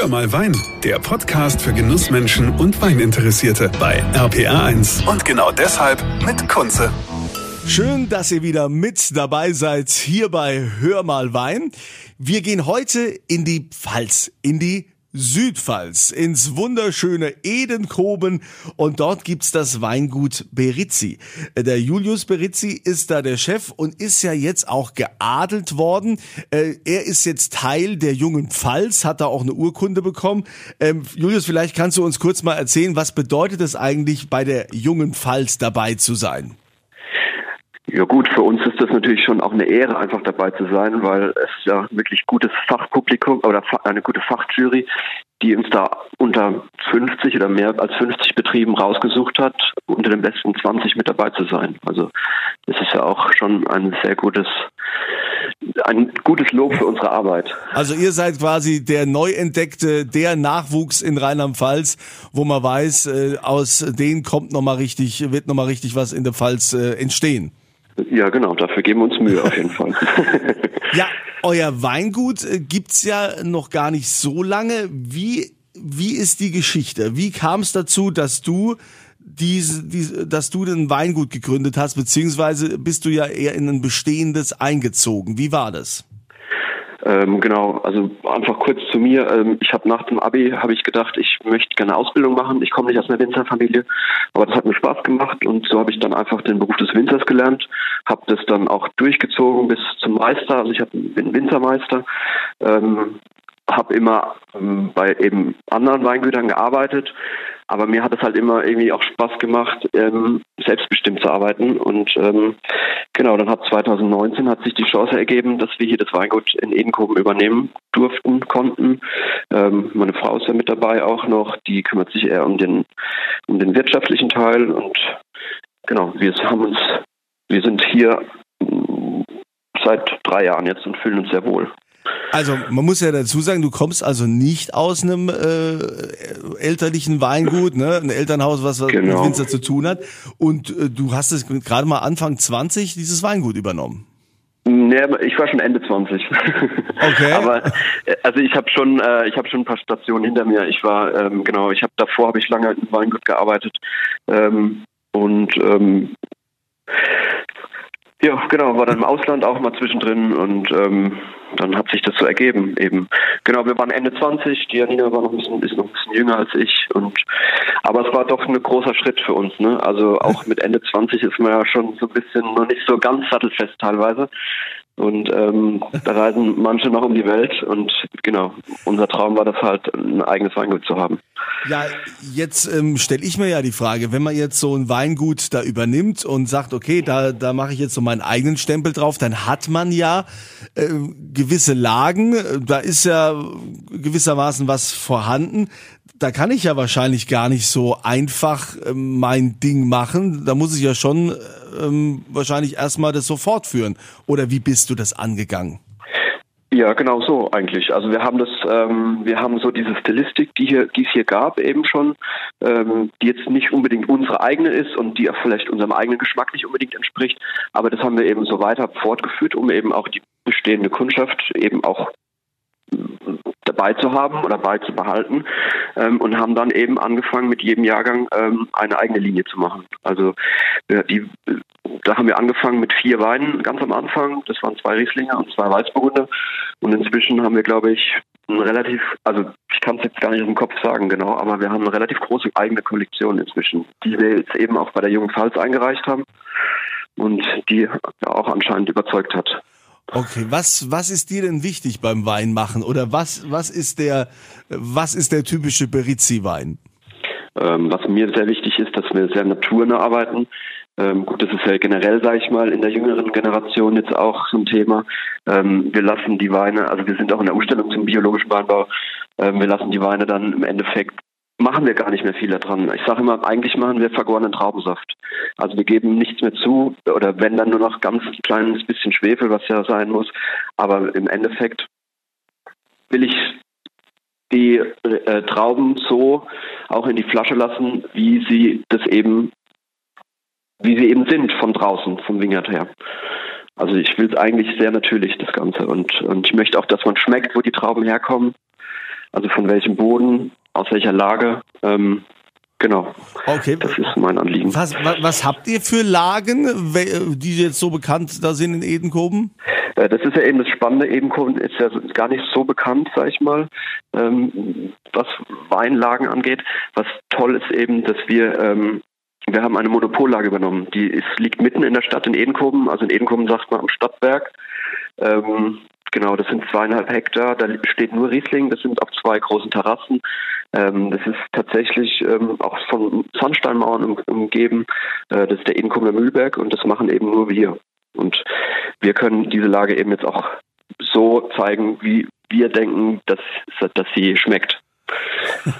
Hör mal Wein, der Podcast für Genussmenschen und Weininteressierte bei RPR1. Und genau deshalb mit Kunze. Schön, dass ihr wieder mit dabei seid hier bei Hör mal Wein. Wir gehen heute in die Pfalz, in die Südpfalz ins wunderschöne Edenkoben und dort gibt's das Weingut Berizzi. Der Julius Berizzi ist da der Chef und ist ja jetzt auch geadelt worden. Äh, er ist jetzt Teil der jungen Pfalz, hat da auch eine Urkunde bekommen. Ähm, Julius, vielleicht kannst du uns kurz mal erzählen, was bedeutet es eigentlich bei der jungen Pfalz dabei zu sein? Ja gut, für uns ist das natürlich schon auch eine Ehre, einfach dabei zu sein, weil es ja wirklich gutes Fachpublikum oder eine gute Fachjury, die uns da unter 50 oder mehr als 50 Betrieben rausgesucht hat, unter den besten 20 mit dabei zu sein. Also das ist ja auch schon ein sehr gutes, ein gutes Lob für unsere Arbeit. Also ihr seid quasi der neu entdeckte, der Nachwuchs in Rheinland-Pfalz, wo man weiß, äh, aus denen kommt noch mal richtig, wird noch mal richtig was in der Pfalz äh, entstehen. Ja, genau, dafür geben wir uns Mühe auf jeden Fall. ja, euer Weingut äh, gibt's ja noch gar nicht so lange. Wie, wie ist die Geschichte? Wie kam es dazu, dass du diese, diese, dass du den Weingut gegründet hast, beziehungsweise bist du ja eher in ein bestehendes eingezogen. Wie war das? Ähm, genau, also einfach kurz zu mir. Ähm, ich habe nach dem Abi habe ich gedacht, ich möchte gerne Ausbildung machen. Ich komme nicht aus einer Winzerfamilie, aber das hat mir Spaß gemacht und so habe ich dann einfach den Beruf des Winzers gelernt, habe das dann auch durchgezogen bis zum Meister. Also ich hab, bin Winzermeister, ähm, habe immer ähm, bei eben anderen Weingütern gearbeitet, aber mir hat es halt immer irgendwie auch Spaß gemacht, ähm, selbstbestimmt zu arbeiten. Und ähm, genau, dann hat 2019 hat sich die Chance ergeben, dass wir hier das Weingut in Edenkoben übernehmen durften, konnten. Ähm, meine Frau ist ja mit dabei auch noch, die kümmert sich eher um den um den wirtschaftlichen Teil und genau, wir haben uns, wir sind hier seit drei Jahren jetzt und fühlen uns sehr wohl. Also man muss ja dazu sagen, du kommst also nicht aus einem äh, elterlichen Weingut, ne, ein Elternhaus, was, was genau. mit Winzer zu tun hat. Und äh, du hast es gerade mal Anfang 20 dieses Weingut übernommen. Nee, ich war schon Ende 20. Okay. Aber äh, also ich habe schon, äh, ich habe schon ein paar Stationen hinter mir. Ich war ähm, genau, ich habe davor habe ich lange im Weingut gearbeitet ähm, und ähm, ja, genau, war dann im Ausland auch mal zwischendrin und ähm, dann hat sich das so ergeben eben. Genau, wir waren Ende 20, die Janina war noch ein bisschen, ist noch ein bisschen jünger als ich und aber es war doch ein großer Schritt für uns, ne? Also auch mit Ende 20 ist man ja schon so ein bisschen noch nicht so ganz sattelfest teilweise. Und ähm, da reisen manche noch um die Welt und genau, unser Traum war das halt, ein eigenes Weingut zu haben. Ja, jetzt ähm, stelle ich mir ja die Frage, wenn man jetzt so ein Weingut da übernimmt und sagt, okay, da, da mache ich jetzt so meinen eigenen Stempel drauf, dann hat man ja äh, gewisse Lagen, da ist ja gewissermaßen was vorhanden. Da kann ich ja wahrscheinlich gar nicht so einfach äh, mein Ding machen. Da muss ich ja schon ähm, wahrscheinlich erstmal das so fortführen. Oder wie bist du das angegangen? Ja, genau so eigentlich. Also wir haben das, ähm, wir haben so diese Stilistik, die hier, die es hier gab, eben schon, ähm, die jetzt nicht unbedingt unsere eigene ist und die auch vielleicht unserem eigenen Geschmack nicht unbedingt entspricht. Aber das haben wir eben so weiter fortgeführt, um eben auch die bestehende Kundschaft eben auch dabei zu haben oder beizubehalten ähm, und haben dann eben angefangen mit jedem Jahrgang ähm, eine eigene Linie zu machen. Also ja, die, da haben wir angefangen mit vier Weinen ganz am Anfang. Das waren zwei Rieslinger und zwei Weißburgunder. Und inzwischen haben wir, glaube ich, ein relativ, also ich kann es jetzt gar nicht dem Kopf sagen genau, aber wir haben eine relativ große eigene Kollektion inzwischen, die wir jetzt eben auch bei der Jungen Pfalz eingereicht haben und die auch anscheinend überzeugt hat. Okay, was, was ist dir denn wichtig beim Weinmachen oder was, was ist der, was ist der typische Berizzi-Wein? Ähm, was mir sehr wichtig ist, dass wir sehr naturnah arbeiten. Ähm, gut, das ist ja generell, sage ich mal, in der jüngeren Generation jetzt auch so ein Thema. Ähm, wir lassen die Weine, also wir sind auch in der Umstellung zum biologischen Weinbau, ähm, wir lassen die Weine dann im Endeffekt machen wir gar nicht mehr viel daran. Ich sage immer, eigentlich machen wir vergorenen Traubensaft. Also wir geben nichts mehr zu oder wenn dann nur noch ganz kleines bisschen Schwefel, was ja sein muss. Aber im Endeffekt will ich die äh, Trauben so auch in die Flasche lassen, wie sie das eben, wie sie eben sind von draußen, vom Wingert her. Also ich will es eigentlich sehr natürlich, das Ganze. Und, und ich möchte auch, dass man schmeckt, wo die Trauben herkommen Also von welchem Boden, aus welcher Lage. Ähm, genau. Okay. Das ist mein Anliegen. Was, was, was habt ihr für Lagen, die jetzt so bekannt da sind in Edenkoben? Äh, das ist ja eben das Spannende. Edenkoben ist ja gar nicht so bekannt, sag ich mal, ähm, was Weinlagen angeht. Was toll ist eben, dass wir ähm, wir haben eine Monopollage übernommen. Die ist, liegt mitten in der Stadt in Edenkoben. Also in Edenkoben sagt man am Stadtberg. Ähm, genau, das sind zweieinhalb Hektar. Da steht nur Riesling. Das sind auf zwei großen Terrassen. Ähm, das ist tatsächlich ähm, auch von Sandsteinmauern um, umgeben. Äh, das ist der Edenkobener Mühlberg und das machen eben nur wir. Und wir können diese Lage eben jetzt auch so zeigen, wie wir denken, dass, dass sie schmeckt.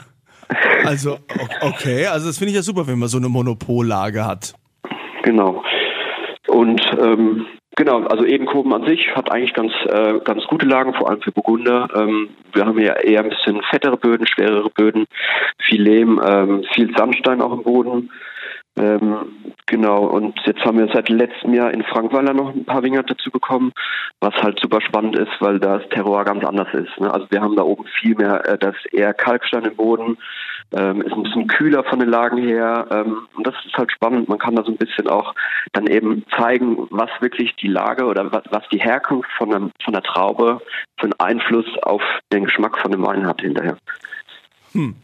Also, okay, also das finde ich ja super, wenn man so eine Monopollage hat. Genau. Und ähm, genau, also Edenkoben an sich hat eigentlich ganz, äh, ganz gute Lagen, vor allem für Burgunder. Ähm, wir haben ja eher ein bisschen fettere Böden, schwerere Böden, viel Lehm, ähm, viel Sandstein auch im Boden. Ähm, genau, und jetzt haben wir seit letztem Jahr in Frankweiler noch ein paar Winger dazu bekommen, was halt super spannend ist, weil das Terroir ganz anders ist. Ne? Also wir haben da oben viel mehr, äh, das eher Kalkstein im Boden, ähm, ist ein bisschen kühler von den Lagen her ähm, und das ist halt spannend. Man kann da so ein bisschen auch dann eben zeigen, was wirklich die Lage oder was, was die Herkunft von, einem, von der Traube für einen Einfluss auf den Geschmack von dem Wein hat hinterher. Hm.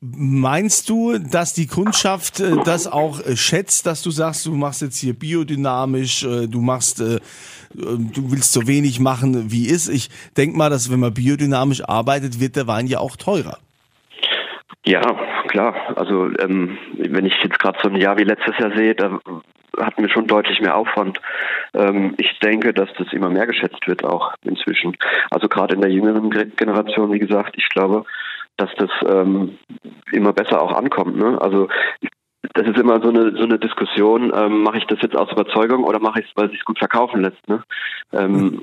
Meinst du, dass die Kundschaft äh, das auch äh, schätzt, dass du sagst, du machst jetzt hier biodynamisch, äh, du machst, du willst so wenig machen, wie ist? Ich denk mal, dass wenn man biodynamisch arbeitet, wird der Wein ja auch teurer. Ja, klar. Also ähm, wenn ich jetzt gerade so ein Jahr wie letztes Jahr sehe, da hatten wir schon deutlich mehr Aufwand. Ähm, ich denke, dass das immer mehr geschätzt wird auch inzwischen. Also gerade in der jüngeren Generation, wie gesagt, ich glaube, dass das ähm, immer besser auch ankommt. Ne? Also das ist immer so eine so eine Diskussion, ähm, mache ich das jetzt aus Überzeugung oder mache ich es, weil es sich gut verkaufen lässt. Ne? Ähm,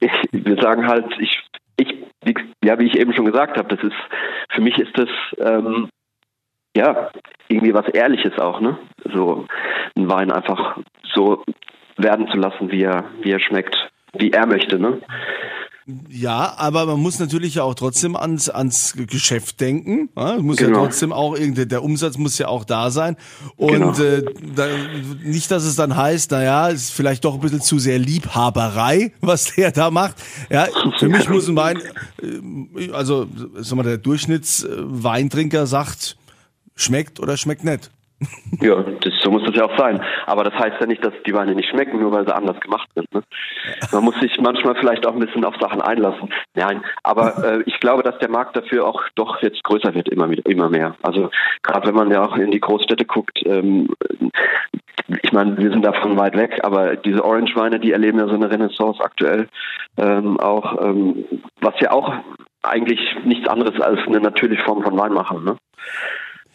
ich, wir sagen halt, ich, ich, wie, ja, wie ich eben schon gesagt habe, das ist für mich ist das ähm, ja irgendwie was Ehrliches auch, ne? So einen Wein einfach so werden zu lassen, wie er, wie er schmeckt, wie er möchte, ne? Ja, aber man muss natürlich ja auch trotzdem ans, ans Geschäft denken. Ja, muss genau. ja trotzdem auch irgendwie, der Umsatz muss ja auch da sein. Und genau. äh, da, nicht, dass es dann heißt, naja, ist vielleicht doch ein bisschen zu sehr Liebhaberei, was der da macht. Ja, für mich muss ein Wein, äh, also sag mal, der Durchschnittsweintrinker sagt, schmeckt oder schmeckt nicht. Ja, das, so muss das ja auch sein. Aber das heißt ja nicht, dass die Weine nicht schmecken, nur weil sie anders gemacht sind. Ne? Man muss sich manchmal vielleicht auch ein bisschen auf Sachen einlassen. Nein, aber äh, ich glaube, dass der Markt dafür auch doch jetzt größer wird, immer, immer mehr. Also gerade wenn man ja auch in die Großstädte guckt, ähm, ich meine, wir sind davon weit weg, aber diese Orange-Weine, die erleben ja so eine Renaissance aktuell ähm, auch, ähm, was ja auch eigentlich nichts anderes als eine natürliche Form von Wein machen. Ne?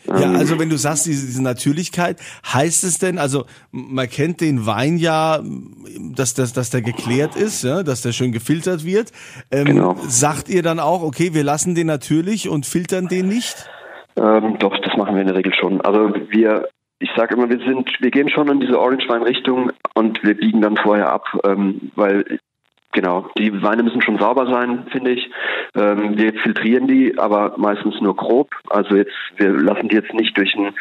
Ja, ähm. also wenn du sagst, diese, diese Natürlichkeit, heißt es denn, also man kennt den Wein ja, dass, dass, dass der geklärt ist, ja, dass der schön gefiltert wird. Ähm, genau. Sagt ihr dann auch, okay, wir lassen den natürlich und filtern den nicht? Ähm, doch, das machen wir in der Regel schon. Also wir, ich sage immer, wir sind, wir gehen schon in diese Orange Wein Richtung und wir biegen dann vorher ab, ähm, weil Genau, die Weine müssen schon sauber sein, finde ich. Ähm, wir filtrieren die, aber meistens nur grob. Also jetzt, wir lassen die jetzt nicht durch, ein,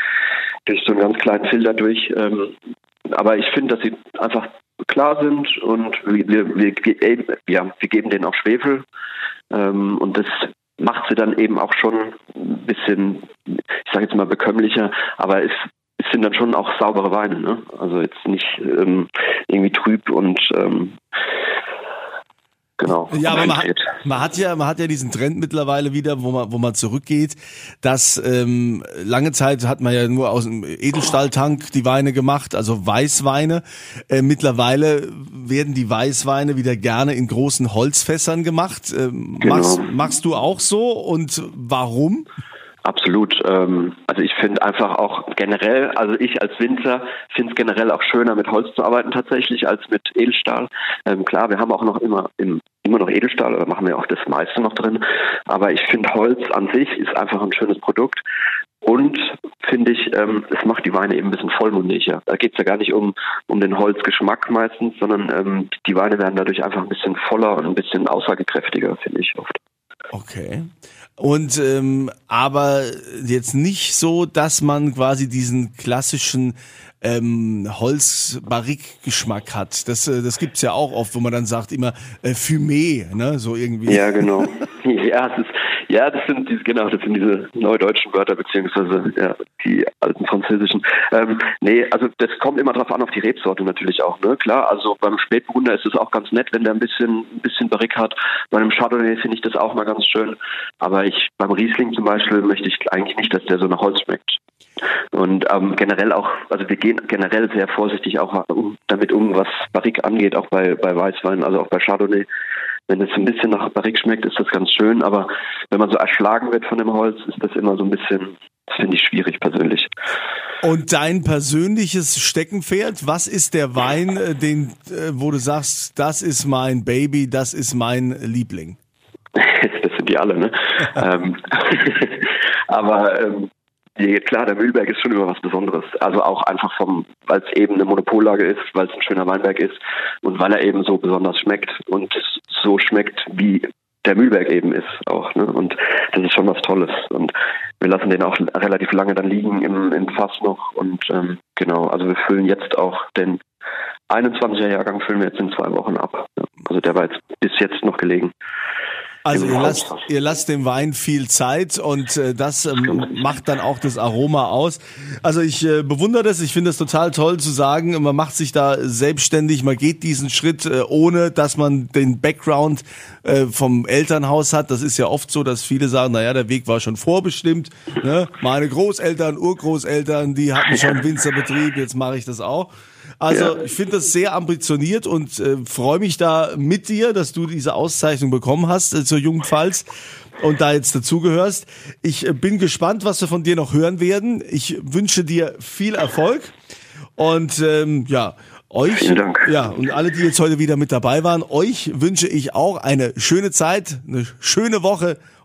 durch so einen ganz kleinen Filter durch. Ähm, aber ich finde, dass sie einfach klar sind und wir, wir, wir, ja, wir geben denen auch Schwefel. Ähm, und das macht sie dann eben auch schon ein bisschen, ich sage jetzt mal bekömmlicher, aber es, es sind dann schon auch saubere Weine. Ne? Also jetzt nicht ähm, irgendwie trüb und ähm, genau. Ja, aber man hat, man hat, ja, man hat ja diesen Trend mittlerweile wieder, wo man, wo man zurückgeht, dass ähm, lange Zeit hat man ja nur aus dem Edelstahltank die Weine gemacht, also Weißweine. Äh, mittlerweile werden die Weißweine wieder gerne in großen Holzfässern gemacht. Ähm, genau. machst, machst du auch so und warum? Absolut. Ähm, also ich finde einfach auch generell, also ich als Winzer finde es generell auch schöner mit Holz zu arbeiten tatsächlich als mit Edelstahl. Ähm, klar, wir haben auch noch immer im, immer noch Edelstahl, da machen wir auch das meiste noch drin. Aber ich finde Holz an sich ist einfach ein schönes Produkt. Und finde ich, ähm, es macht die Weine eben ein bisschen vollmundiger. Da geht es ja gar nicht um, um den Holzgeschmack meistens, sondern ähm, die Weine werden dadurch einfach ein bisschen voller und ein bisschen aussagekräftiger, finde ich oft. Okay. Und ähm, aber jetzt nicht so, dass man quasi diesen klassischen ähm, Holz-Barrique-Geschmack hat. Das, äh, das gibt's ja auch oft, wo man dann sagt immer äh, Fumé, ne, so irgendwie. Ja, genau. ja, das ist, ja, das sind diese, genau, das sind diese neudeutschen Wörter beziehungsweise ja, die alten französischen. Ähm, nee, also das kommt immer drauf an auf die Rebsorte natürlich auch, ne? Klar, also beim Spätburgunder ist es auch ganz nett, wenn der ein bisschen, ein bisschen Barrique hat. Bei einem Chardonnay finde ich das auch mal ganz schön. Aber ich beim Riesling zum Beispiel möchte ich eigentlich nicht, dass der so nach Holz schmeckt. Und ähm, generell auch, also wir gehen generell sehr vorsichtig auch damit um, was Barrique angeht, auch bei, bei Weißwein, also auch bei Chardonnay. Wenn es ein bisschen nach Barrique schmeckt, ist das ganz schön, aber wenn man so erschlagen wird von dem Holz, ist das immer so ein bisschen, das finde ich schwierig persönlich. Und dein persönliches Steckenpferd, was ist der Wein, äh, den, äh, wo du sagst, das ist mein Baby, das ist mein Liebling? das sind die alle, ne? Ähm, aber ähm, klar, der Mühlberg ist schon immer was Besonderes. Also auch einfach vom, weil es eben eine Monopollage ist, weil es ein schöner Weinberg ist und weil er eben so besonders schmeckt und so schmeckt, wie der Mühlberg eben ist auch. Ne? Und das ist schon was Tolles. Und wir lassen den auch relativ lange dann liegen im, im Fass noch. Und ähm, genau, also wir füllen jetzt auch den 21er Jahrgang füllen wir jetzt in zwei Wochen ab. Also der war jetzt bis jetzt noch gelegen. Also ihr lasst, ihr lasst dem Wein viel Zeit und äh, das ähm, macht dann auch das Aroma aus. Also ich äh, bewundere das, ich finde es total toll zu sagen, man macht sich da selbstständig, man geht diesen Schritt, äh, ohne dass man den Background äh, vom Elternhaus hat. Das ist ja oft so, dass viele sagen, naja, der Weg war schon vorbestimmt. Ne? Meine Großeltern, Urgroßeltern, die hatten schon Winzerbetrieb, jetzt mache ich das auch. Also ja. ich finde das sehr ambitioniert und äh, freue mich da mit dir, dass du diese Auszeichnung bekommen hast äh, zur Jugendpfalz und da jetzt dazugehörst. Ich äh, bin gespannt, was wir von dir noch hören werden. Ich wünsche dir viel Erfolg und ähm, ja, euch, ja, und alle, die jetzt heute wieder mit dabei waren, euch wünsche ich auch eine schöne Zeit, eine schöne Woche